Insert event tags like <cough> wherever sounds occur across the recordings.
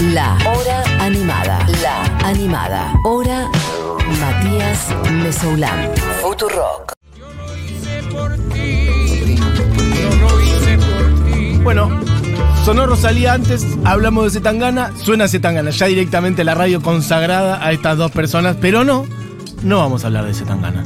La Hora Animada. La Animada. Hora Matías Mesoulán. Futurock. Bueno, sonó Rosalía antes, hablamos de Zetangana, suena Zetangana, ya directamente la radio consagrada a estas dos personas, pero no, no vamos a hablar de Zetangana.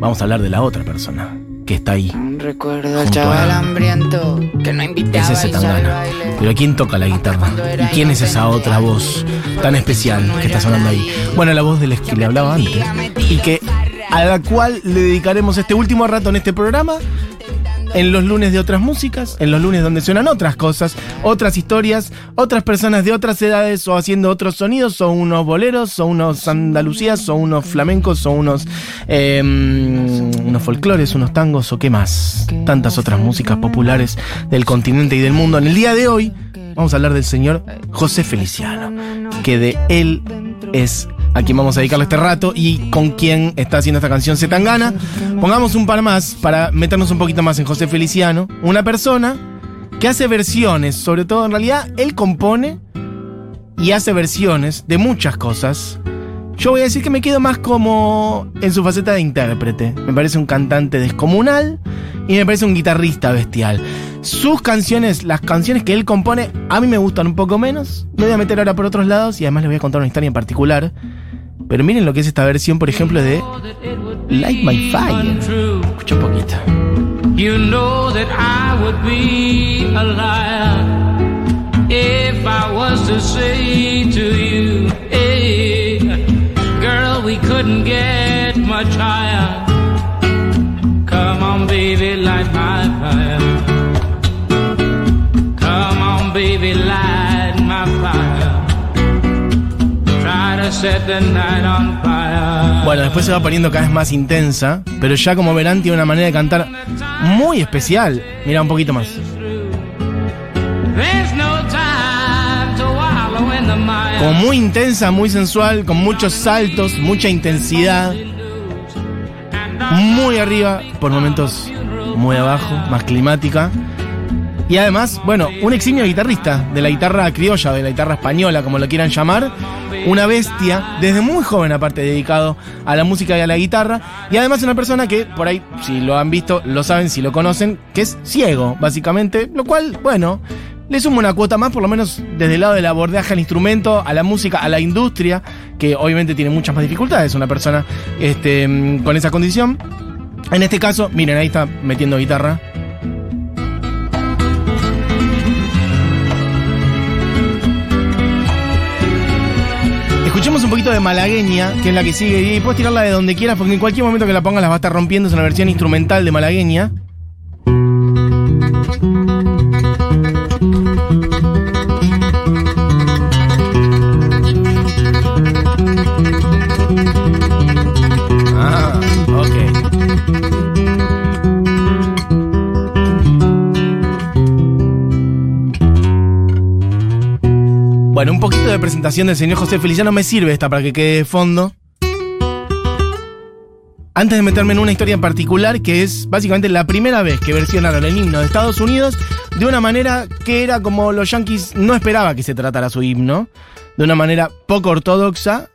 Vamos a hablar de la otra persona que está ahí. Recuerdo al chaval hambriento que no invitaba Ese a irse al Zetangana. baile. Pero ¿quién toca la guitarra? ¿Y quién es esa otra voz tan especial que está sonando ahí? Bueno, la voz de la que le hablaba antes. Y que a la cual le dedicaremos este último rato en este programa. En los lunes de otras músicas, en los lunes donde suenan otras cosas, otras historias, otras personas de otras edades o haciendo otros sonidos, o unos boleros, o unos andalucías, o unos flamencos, o unos, eh, unos folclores, unos tangos, o qué más. Tantas otras músicas populares del continente y del mundo. En el día de hoy vamos a hablar del señor José Feliciano, que de él es a quien vamos a dedicarle este rato y con quien está haciendo esta canción Zetangana. Pongamos un par más para meternos un poquito más en José Feliciano, una persona que hace versiones, sobre todo en realidad él compone y hace versiones de muchas cosas. Yo voy a decir que me quedo más como en su faceta de intérprete. Me parece un cantante descomunal y me parece un guitarrista bestial. Sus canciones, las canciones que él compone, a mí me gustan un poco menos. Me voy a meter ahora por otros lados y además les voy a contar una historia en particular. Pero miren lo que es esta versión, por ejemplo, de Light My Fire. Escucha un poquito. You know that I would be a liar if I was to say to you, hey, my fire. Come on, baby, light my fire. Try to set the night on fire. Bueno, después se va poniendo cada vez más intensa, pero ya como verán tiene una manera de cantar muy especial. Mira un poquito más. Como muy intensa, muy sensual, con muchos saltos, mucha intensidad. Muy arriba, por momentos muy abajo, más climática. Y además, bueno, un eximio guitarrista de la guitarra criolla, de la guitarra española, como lo quieran llamar. Una bestia, desde muy joven aparte, dedicado a la música y a la guitarra. Y además una persona que, por ahí, si lo han visto, lo saben, si lo conocen, que es ciego, básicamente. Lo cual, bueno, le suma una cuota más, por lo menos desde el lado del abordaje al instrumento, a la música, a la industria, que obviamente tiene muchas más dificultades una persona este, mm, con esa condición. En este caso, miren, ahí está metiendo guitarra. Escuchemos un poquito de Malagueña, que es la que sigue, y puedes tirarla de donde quieras, porque en cualquier momento que la pongas las va a estar rompiendo, es una versión instrumental de Malagueña. Bueno, un poquito de presentación del señor José Feliciano me sirve esta para que quede de fondo. Antes de meterme en una historia en particular, que es básicamente la primera vez que versionaron el himno de Estados Unidos de una manera que era como los yankees no esperaba que se tratara su himno, de una manera poco ortodoxa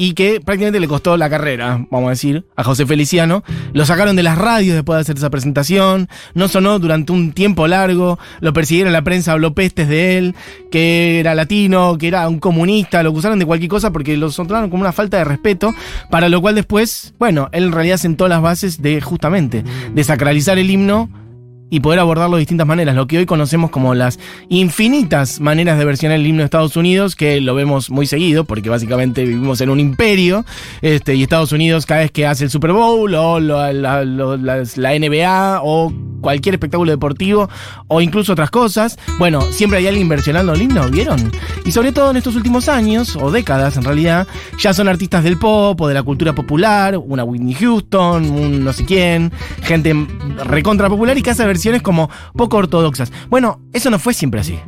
y que prácticamente le costó la carrera, vamos a decir, a José Feliciano. Lo sacaron de las radios después de hacer esa presentación, no sonó durante un tiempo largo, lo persiguieron la prensa, habló pestes de él, que era latino, que era un comunista, lo acusaron de cualquier cosa porque lo sonaron como una falta de respeto, para lo cual después, bueno, él en realidad sentó las bases de justamente desacralizar el himno y poder abordarlo de distintas maneras, lo que hoy conocemos como las infinitas maneras de versionar el himno de Estados Unidos, que lo vemos muy seguido, porque básicamente vivimos en un imperio, este, y Estados Unidos cada vez que hace el Super Bowl, o la, la NBA, o cualquier espectáculo deportivo, o incluso otras cosas, bueno, siempre hay alguien versionando el himno, ¿vieron? Y sobre todo en estos últimos años, o décadas en realidad, ya son artistas del pop o de la cultura popular, una Whitney Houston, un no sé quién, gente recontra popular y que hace como poco ortodoxas. Bueno, eso no fue siempre así.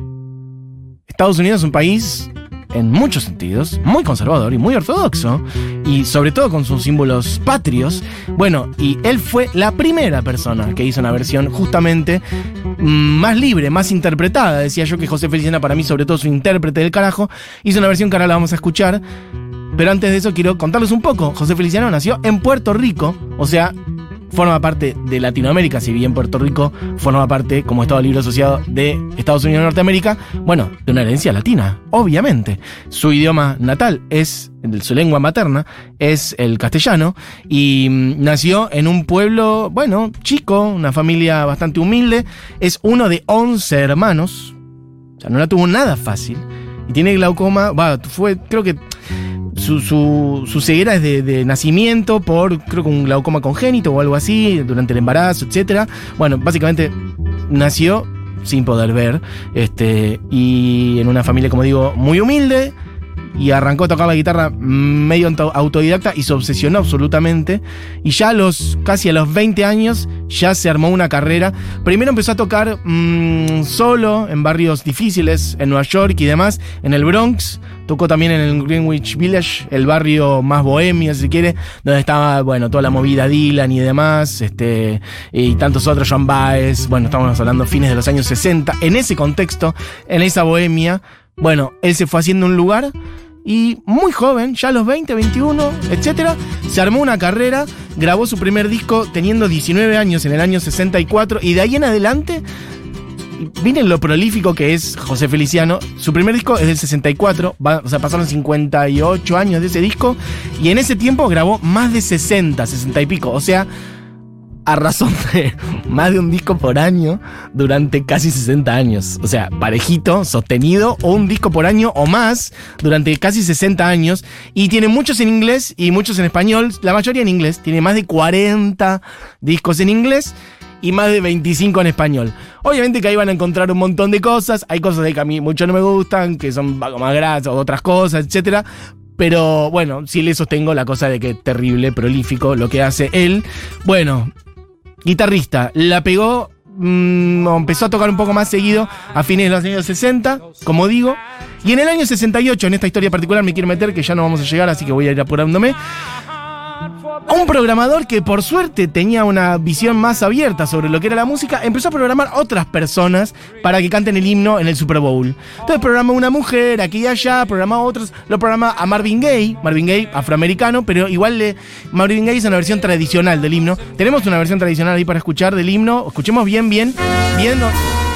Estados Unidos es un país en muchos sentidos, muy conservador y muy ortodoxo, y sobre todo con sus símbolos patrios. Bueno, y él fue la primera persona que hizo una versión justamente mm, más libre, más interpretada. Decía yo que José Feliciano, para mí, sobre todo su intérprete del carajo, hizo una versión que ahora la vamos a escuchar. Pero antes de eso quiero contarles un poco. José Feliciano nació en Puerto Rico, o sea, forma parte de Latinoamérica, si bien Puerto Rico forma parte, como Estado Libre Asociado, de Estados Unidos de Norteamérica, bueno, de una herencia latina, obviamente. Su idioma natal es, su lengua materna es el castellano y mm, nació en un pueblo, bueno, chico, una familia bastante humilde, es uno de 11 hermanos, o sea, no la tuvo nada fácil. Y tiene glaucoma, va, fue, creo que su, su, su ceguera es de, de nacimiento por, creo que un glaucoma congénito o algo así, durante el embarazo, etc. Bueno, básicamente nació sin poder ver, este, y en una familia, como digo, muy humilde, y arrancó a tocar la guitarra medio auto- autodidacta y se obsesionó absolutamente. Y ya a los, casi a los 20 años, ya se armó una carrera. Primero empezó a tocar mm, solo en barrios difíciles, en Nueva York y demás, en el Bronx. Tocó también en el Greenwich Village, el barrio más bohemio, si quiere, donde estaba, bueno, toda la movida Dylan y demás, este, y tantos otros, John Baez, bueno, estamos hablando fines de los años 60. En ese contexto, en esa bohemia, bueno, él se fue haciendo un lugar y muy joven, ya a los 20, 21, etcétera, se armó una carrera, grabó su primer disco teniendo 19 años en el año 64 y de ahí en adelante Miren lo prolífico que es José Feliciano. Su primer disco es del 64, va- o sea, pasaron 58 años de ese disco. Y en ese tiempo grabó más de 60, 60 y pico. O sea, a razón de más de un disco por año durante casi 60 años. O sea, parejito, sostenido, o un disco por año o más durante casi 60 años. Y tiene muchos en inglés y muchos en español, la mayoría en inglés. Tiene más de 40 discos en inglés y más de 25 en español. Obviamente que ahí van a encontrar un montón de cosas. Hay cosas de que a mí mucho no me gustan, que son más grasas otras cosas, etcétera. Pero bueno, sí le sostengo la cosa de que terrible, prolífico lo que hace él. Bueno, guitarrista, la pegó, mm, o empezó a tocar un poco más seguido a fines de los años 60, como digo. Y en el año 68, en esta historia particular me quiero meter, que ya no vamos a llegar, así que voy a ir apurándome. Un programador que por suerte tenía una visión más abierta sobre lo que era la música, empezó a programar otras personas para que canten el himno en el Super Bowl. Entonces programó una mujer aquí y allá, programó a otros, lo programa a Marvin Gaye, Marvin Gaye afroamericano, pero igual le, Marvin Gaye es una versión tradicional del himno. Tenemos una versión tradicional ahí para escuchar del himno. Escuchemos bien, bien, viendo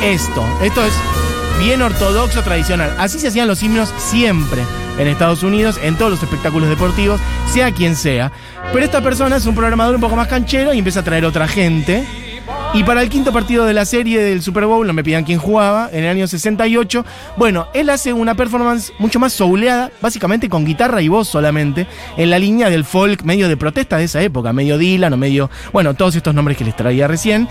esto. Esto es bien ortodoxo, tradicional. Así se hacían los himnos siempre en Estados Unidos, en todos los espectáculos deportivos, sea quien sea. Pero esta persona es un programador un poco más canchero y empieza a traer otra gente. Y para el quinto partido de la serie del Super Bowl, no me pidan quién jugaba, en el año 68, bueno, él hace una performance mucho más souleada, básicamente con guitarra y voz solamente, en la línea del folk medio de protesta de esa época, medio Dylan o medio, bueno, todos estos nombres que les traía recién.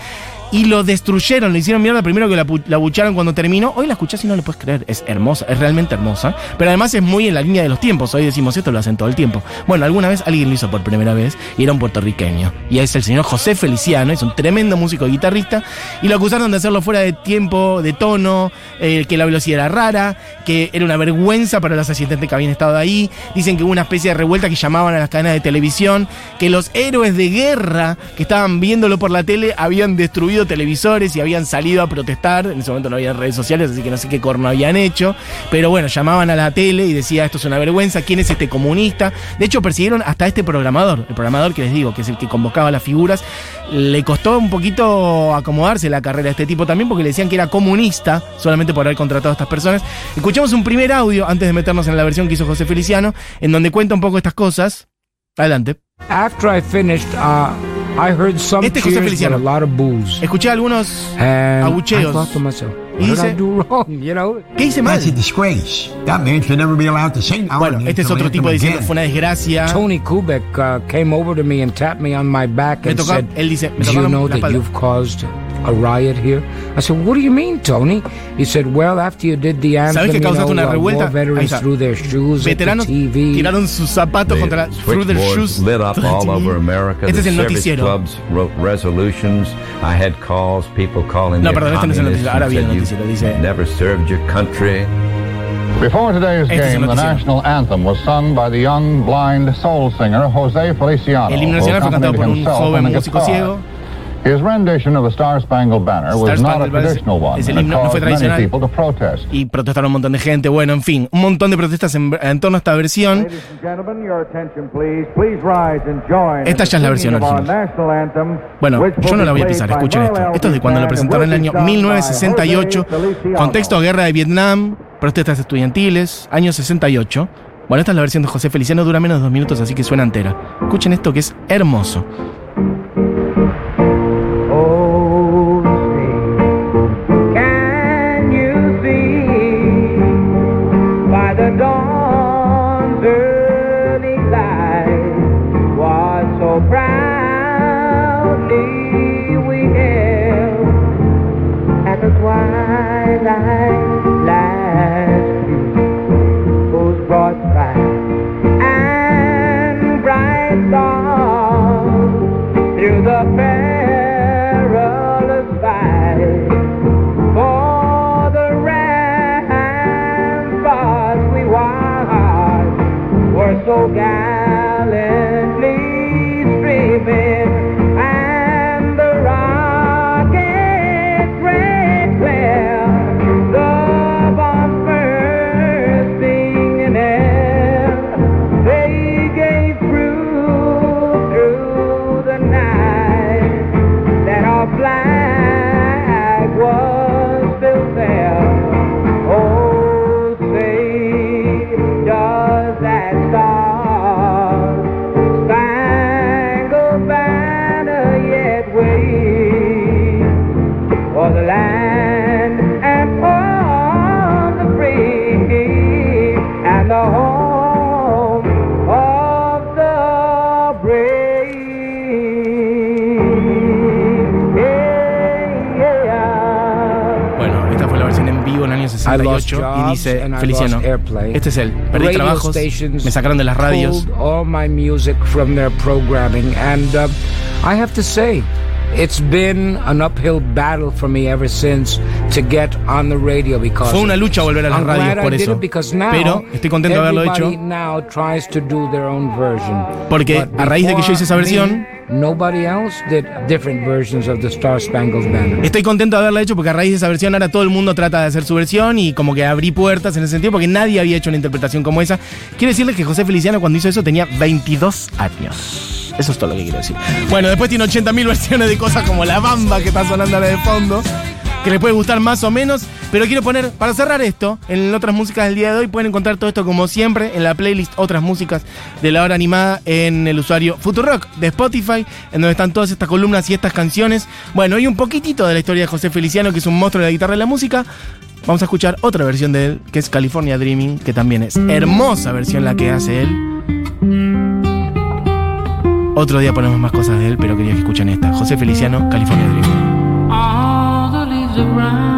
Y lo destruyeron, le hicieron mierda primero que la, la bucharon cuando terminó. Hoy la escuchás y no le puedes creer, es hermosa, es realmente hermosa. Pero además es muy en la línea de los tiempos. Hoy decimos esto lo hacen todo el tiempo. Bueno, alguna vez alguien lo hizo por primera vez y era un puertorriqueño. Y es el señor José Feliciano, es un tremendo músico y guitarrista. Y lo acusaron de hacerlo fuera de tiempo, de tono, eh, que la velocidad era rara, que era una vergüenza para los asistentes que habían estado ahí. Dicen que hubo una especie de revuelta que llamaban a las cadenas de televisión, que los héroes de guerra que estaban viéndolo por la tele habían destruido televisores y habían salido a protestar. En ese momento no había redes sociales, así que no sé qué corno habían hecho. Pero bueno, llamaban a la tele y decía esto es una vergüenza, ¿quién es este comunista? De hecho, persiguieron hasta este programador, el programador que les digo, que es el que convocaba las figuras. Le costó un poquito acomodarse la carrera a este tipo también porque le decían que era comunista solamente por haber contratado a estas personas. Escuchamos un primer audio antes de meternos en la versión que hizo José Feliciano, en donde cuenta un poco estas cosas. Adelante. After I finished, uh, Este es José Feliciano. a lot of boos. Escuché algunos. And Abucheos. I thought to myself, Y what did dice- I do wrong? <laughs> You know? ¿Qué hice mal? That's a disgrace. That man should never be allowed to sing our Bueno, este es otro tipo diciendo fue una desgracia. Tony Kubek uh, came over to me and tapped me on my back and said, él dice, me Do you tocaron know la espalda. You've caused a riot here? I said, What do you mean, Tony? He said, Well, after you did the anthem, ¿Sabes que you know, una revuelta? war veterans threw their shoes at the TV. tiraron sus zapatos contra la, through their shoes. lit up all over America. Este es the el service noticiero. clubs wrote resolutions. I had calls, people calling No, me perdón, este no es el communist noticiero. Ahora and viene el noticiero. Dice, never served your country. Before today's Este game, the national anthem was sung by the young blind soul singer Jose Feliciano. El himno who nacional fue cantado por un himself joven on the músico guitar. ciego. His rendition of the Star Spangled Banner Star was not a traditional one, es el himno, no fue caused many tradicional. people to protest. Y protestaron un montón de gente. Bueno, en fin, un montón de protestas en, en torno a esta versión. Esta ya es la versión original. Bueno, yo no la voy a pisar, escuchen esto. Esto es de cuando lo presentaron en el año 1968. Contexto guerra de Vietnam, protestas estudiantiles, año 68. Bueno, esta es la versión de José Feliciano, dura menos de dos minutos, así que suena entera. Escuchen esto que es hermoso. y dice Feliciano, este es él, perdí trabajos, me sacaron de las radios. My music from their programming and uh, I have to say It's been an uphill battle for me ever since to get on the radio because Fue una lucha volver a las radios por eso. Pero estoy contento de haberlo hecho. Porque a raíz de que yo hice esa versión, nobody else did different versions of the Star Spangled Banner. estoy contento de haberla hecho porque a raíz de esa versión ahora todo el mundo trata de hacer su versión y como que abrí puertas en ese sentido porque nadie había hecho una interpretación como esa. Quiero decirles que José Feliciano cuando hizo eso tenía 22 años. Eso es todo lo que quiero decir. Bueno, después tiene 80.000 versiones de cosas como La Bamba que está sonando de fondo. Que les puede gustar más o menos. Pero quiero poner, para cerrar esto, en otras músicas del día de hoy, pueden encontrar todo esto como siempre en la playlist Otras Músicas de la hora animada en el usuario Futurock de Spotify, en donde están todas estas columnas y estas canciones. Bueno, y un poquitito de la historia de José Feliciano, que es un monstruo de la guitarra y la música. Vamos a escuchar otra versión de él, que es California Dreaming, que también es hermosa versión la que hace él. Otro día ponemos más cosas de él, pero quería que escuchen esta. José Feliciano, California Dreaming. All